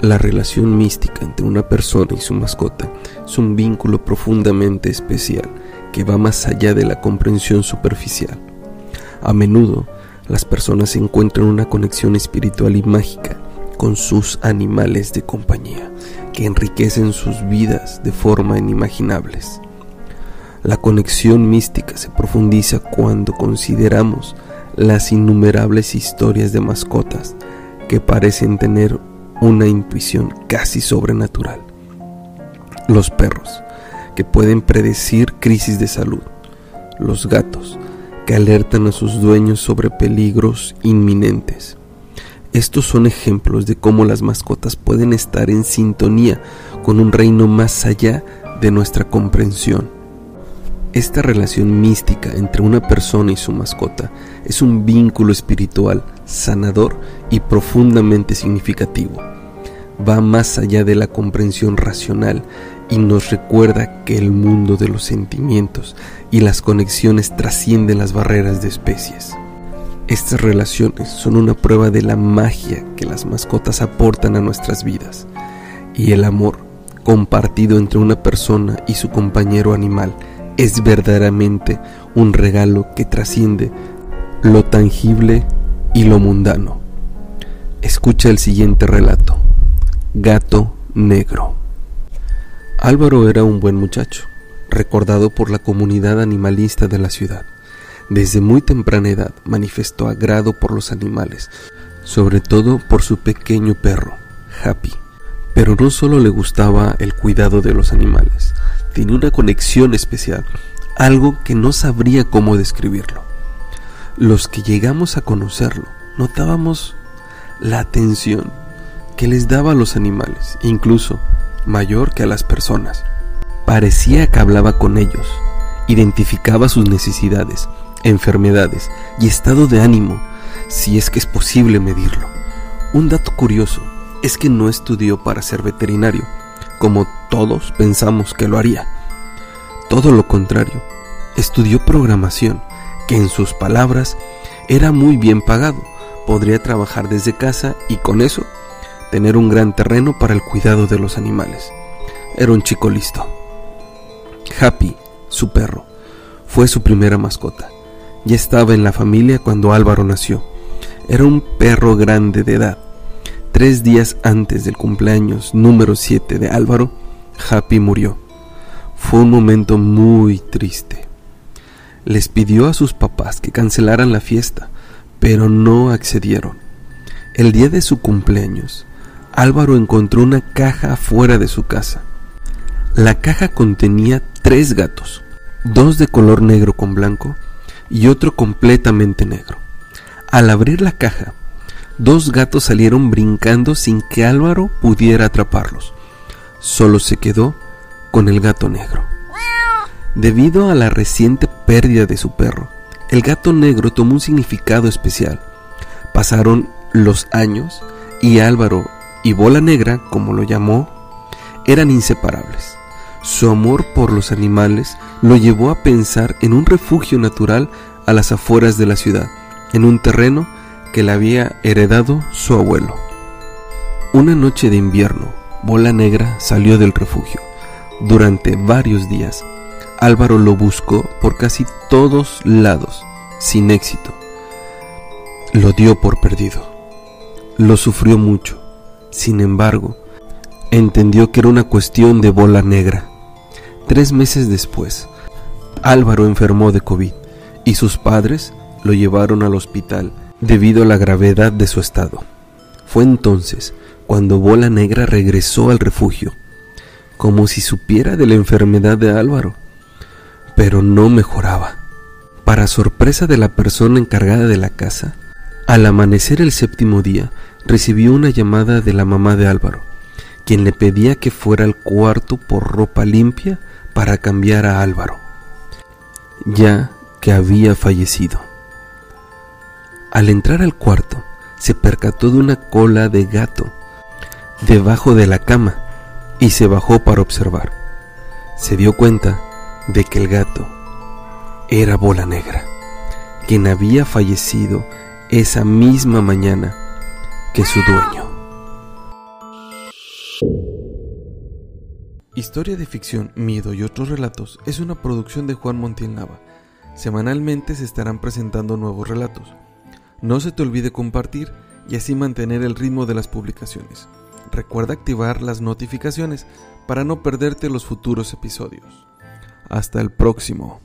La relación mística entre una persona y su mascota es un vínculo profundamente especial que va más allá de la comprensión superficial. A menudo, las personas encuentran una conexión espiritual y mágica con sus animales de compañía, que enriquecen sus vidas de forma inimaginables. La conexión mística se profundiza cuando consideramos las innumerables historias de mascotas que parecen tener una intuición casi sobrenatural. Los perros, que pueden predecir crisis de salud. Los gatos, que alertan a sus dueños sobre peligros inminentes. Estos son ejemplos de cómo las mascotas pueden estar en sintonía con un reino más allá de nuestra comprensión. Esta relación mística entre una persona y su mascota es un vínculo espiritual, sanador y profundamente significativo va más allá de la comprensión racional y nos recuerda que el mundo de los sentimientos y las conexiones trascienden las barreras de especies. Estas relaciones son una prueba de la magia que las mascotas aportan a nuestras vidas y el amor compartido entre una persona y su compañero animal es verdaderamente un regalo que trasciende lo tangible y lo mundano. Escucha el siguiente relato. Gato Negro. Álvaro era un buen muchacho, recordado por la comunidad animalista de la ciudad. Desde muy temprana edad manifestó agrado por los animales, sobre todo por su pequeño perro, Happy. Pero no solo le gustaba el cuidado de los animales, tenía una conexión especial, algo que no sabría cómo describirlo. Los que llegamos a conocerlo notábamos la atención que les daba a los animales, incluso mayor que a las personas. Parecía que hablaba con ellos, identificaba sus necesidades, enfermedades y estado de ánimo, si es que es posible medirlo. Un dato curioso es que no estudió para ser veterinario, como todos pensamos que lo haría. Todo lo contrario, estudió programación, que en sus palabras era muy bien pagado, podría trabajar desde casa y con eso tener un gran terreno para el cuidado de los animales. Era un chico listo. Happy, su perro, fue su primera mascota. Ya estaba en la familia cuando Álvaro nació. Era un perro grande de edad. Tres días antes del cumpleaños número 7 de Álvaro, Happy murió. Fue un momento muy triste. Les pidió a sus papás que cancelaran la fiesta, pero no accedieron. El día de su cumpleaños, Álvaro encontró una caja fuera de su casa. La caja contenía tres gatos, dos de color negro con blanco y otro completamente negro. Al abrir la caja, dos gatos salieron brincando sin que Álvaro pudiera atraparlos. Solo se quedó con el gato negro. Debido a la reciente pérdida de su perro, el gato negro tomó un significado especial. Pasaron los años y Álvaro y Bola Negra, como lo llamó, eran inseparables. Su amor por los animales lo llevó a pensar en un refugio natural a las afueras de la ciudad, en un terreno que le había heredado su abuelo. Una noche de invierno, Bola Negra salió del refugio. Durante varios días, Álvaro lo buscó por casi todos lados, sin éxito. Lo dio por perdido. Lo sufrió mucho sin embargo, entendió que era una cuestión de bola negra. Tres meses después, Álvaro enfermó de COVID y sus padres lo llevaron al hospital debido a la gravedad de su estado. Fue entonces cuando Bola Negra regresó al refugio, como si supiera de la enfermedad de Álvaro, pero no mejoraba. Para sorpresa de la persona encargada de la casa, al amanecer el séptimo día, recibió una llamada de la mamá de Álvaro, quien le pedía que fuera al cuarto por ropa limpia para cambiar a Álvaro, ya que había fallecido. Al entrar al cuarto, se percató de una cola de gato debajo de la cama y se bajó para observar. Se dio cuenta de que el gato era Bola Negra, quien había fallecido esa misma mañana que su dueño. Historia de ficción, miedo y otros relatos es una producción de Juan Montiel Nava. Semanalmente se estarán presentando nuevos relatos. No se te olvide compartir y así mantener el ritmo de las publicaciones. Recuerda activar las notificaciones para no perderte los futuros episodios. Hasta el próximo.